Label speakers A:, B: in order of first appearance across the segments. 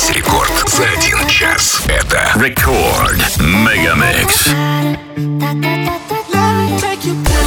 A: Весь рекорд за один час. Это Рекорд Мегамикс.
B: Take you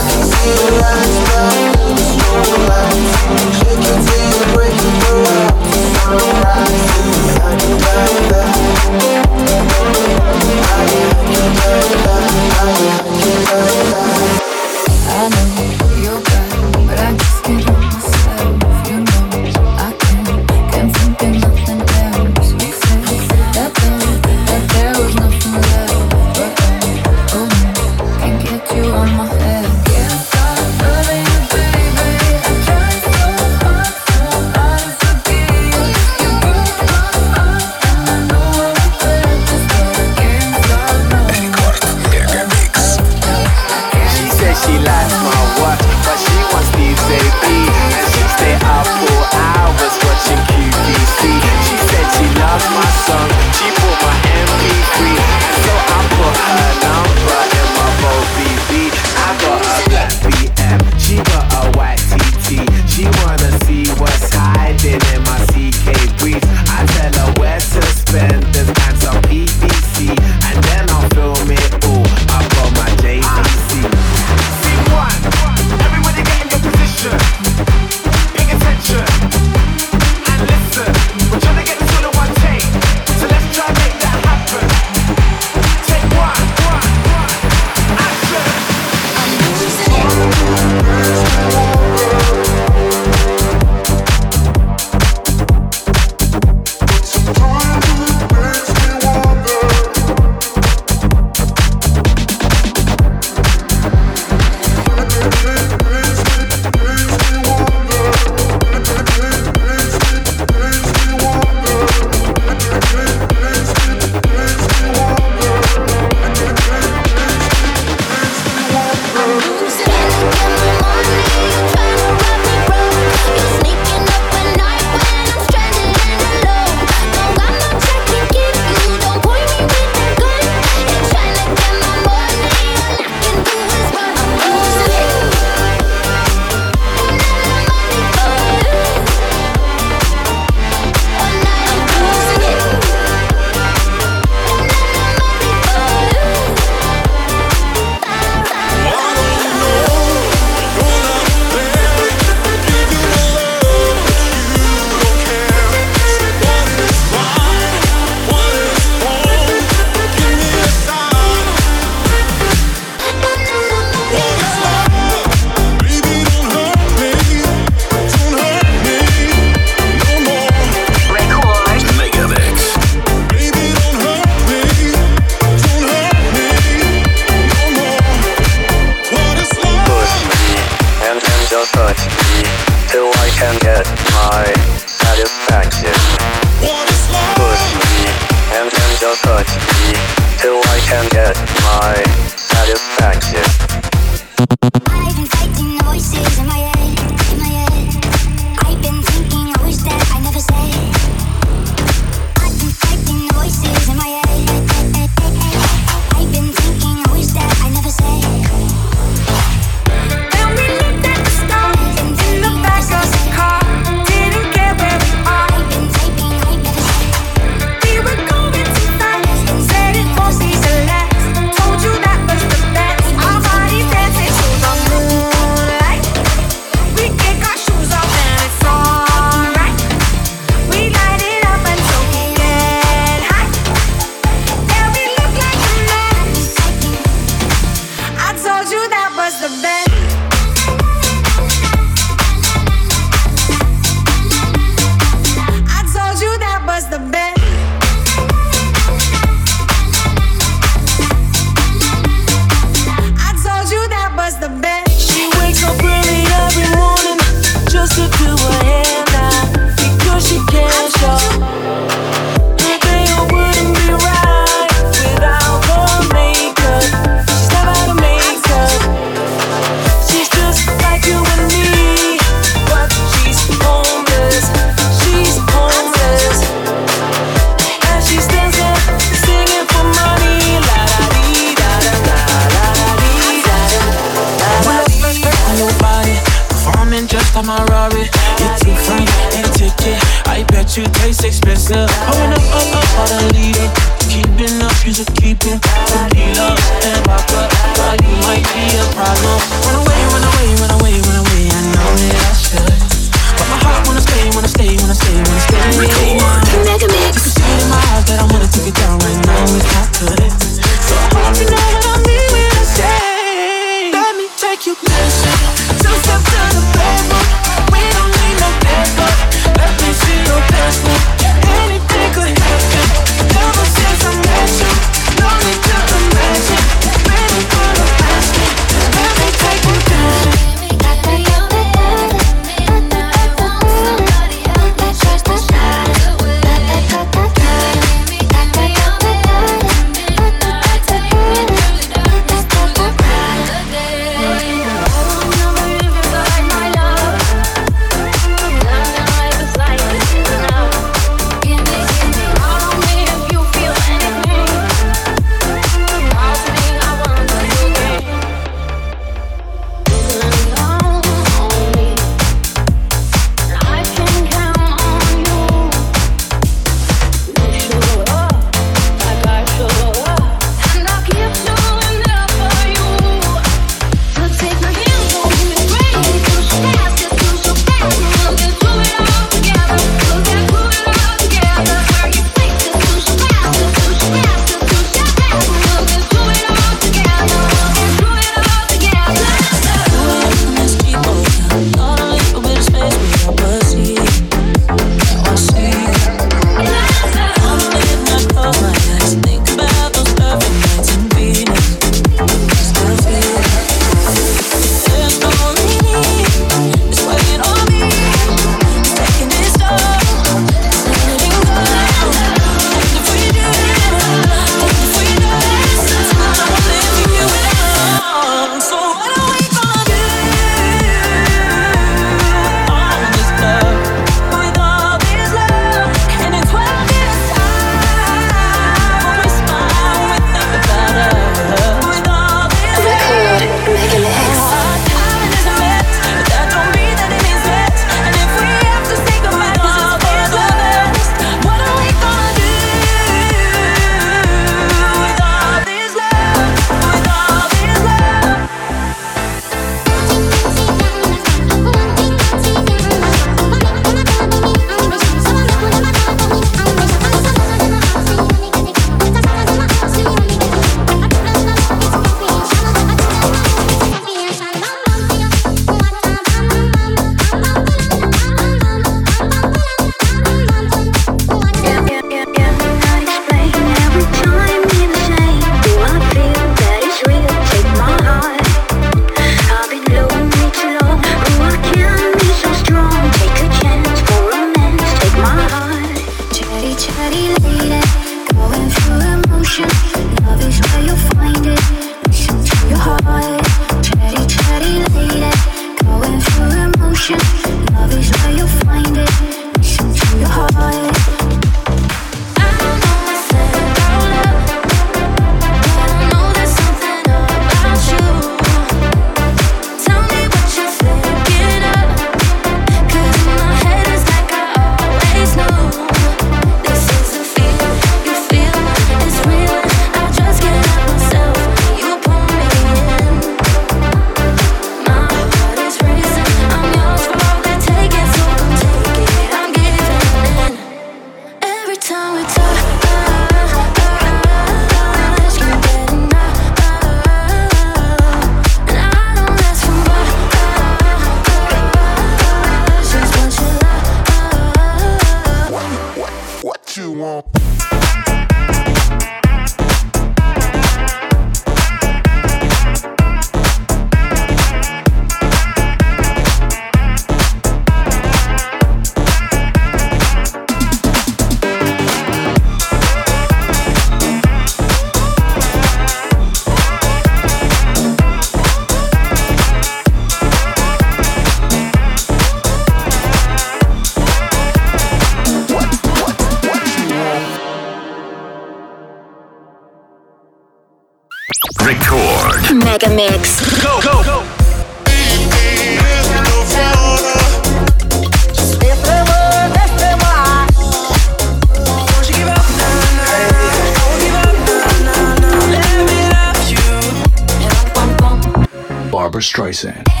C: Streisand.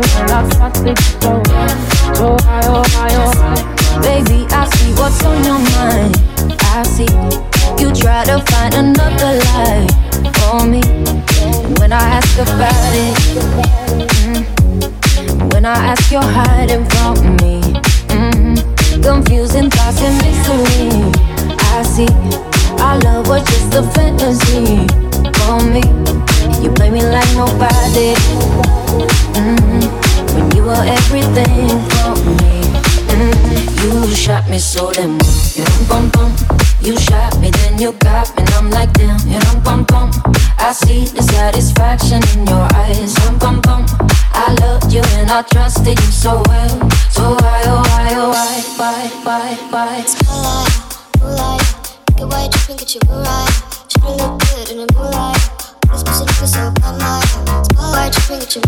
D: you
E: and I
F: start to go. So high, oh high, oh high.
C: Baby, I see what's on your mind. I see you try to find another lie for me. When I ask about it, mm, when I ask, you're hiding from me. Mm, confusing thoughts and mystery. I see our love was just a fantasy for me. You play me like nobody. Mm-hmm. When you were everything for me. Mm-hmm. You shot me so damn well. You know, bum bum. You shot me, then you got me, and I'm like damn. You know, bum bum. I see the satisfaction in your eyes. Bum bum bum. I loved you and I trusted you so well. So why oh why oh why why why why?
G: Moonlight, moonlight. Get white, drip and get your blue. Should've looked good in a blue light special dress up all night. Small your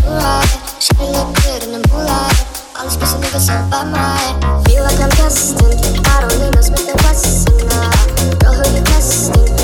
G: look good in the moonlight. All niggas up by mine. Feel like I'm destined. I don't need no Smith and Wesson. Girl, who you testing?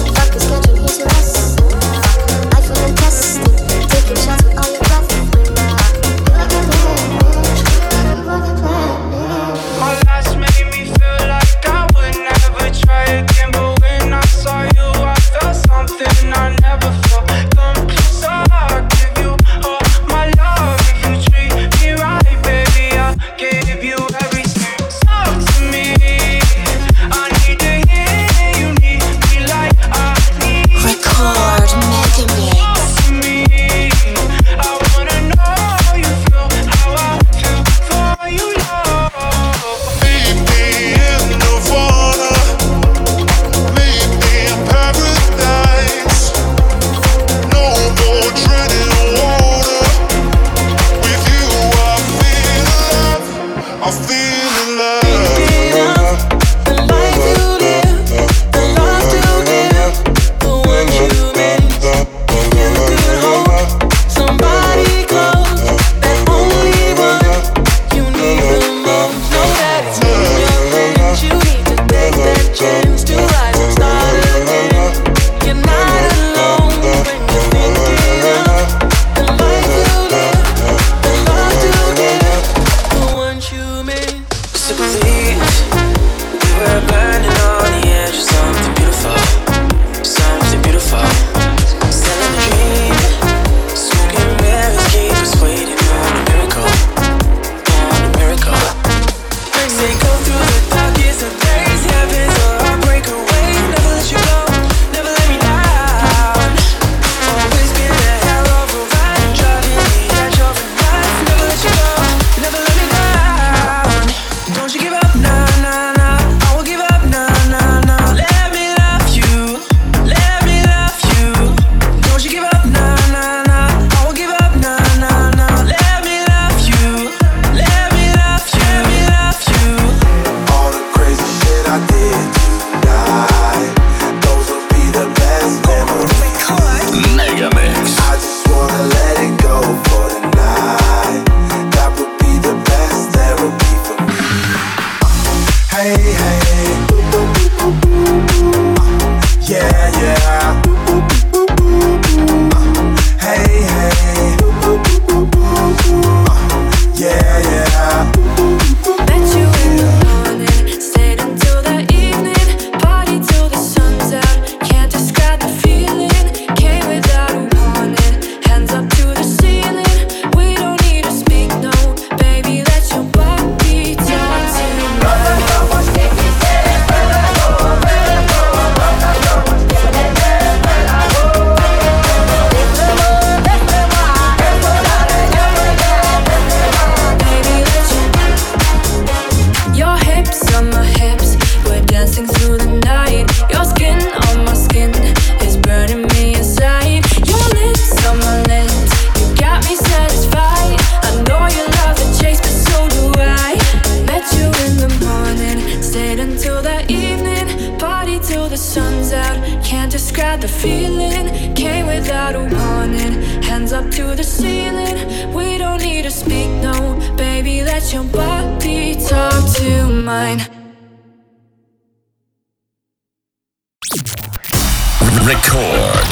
H: Record.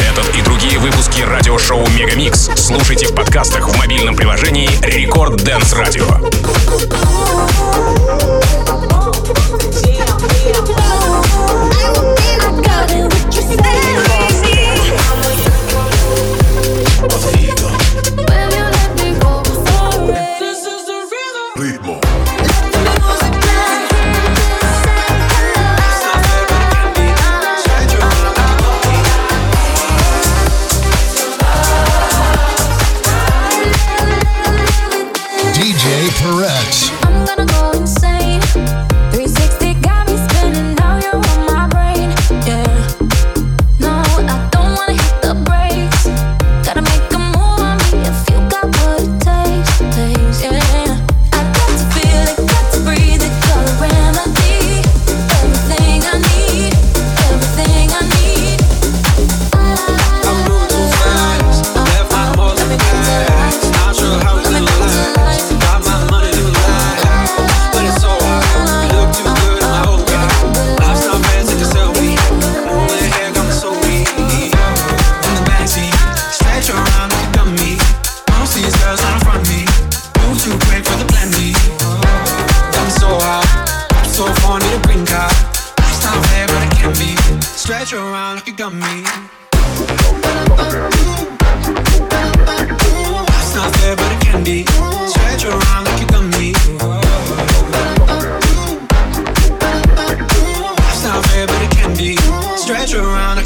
I: Этот и другие выпуски радиошоу Мегамикс слушайте в подкастах в мобильном приложении Рекорд
J: Dance Radio. Yeah, yeah. you got
F: me. It's not fair, but it can be. Stretch around like you got me. It's not fair, but it can be. Stretch around.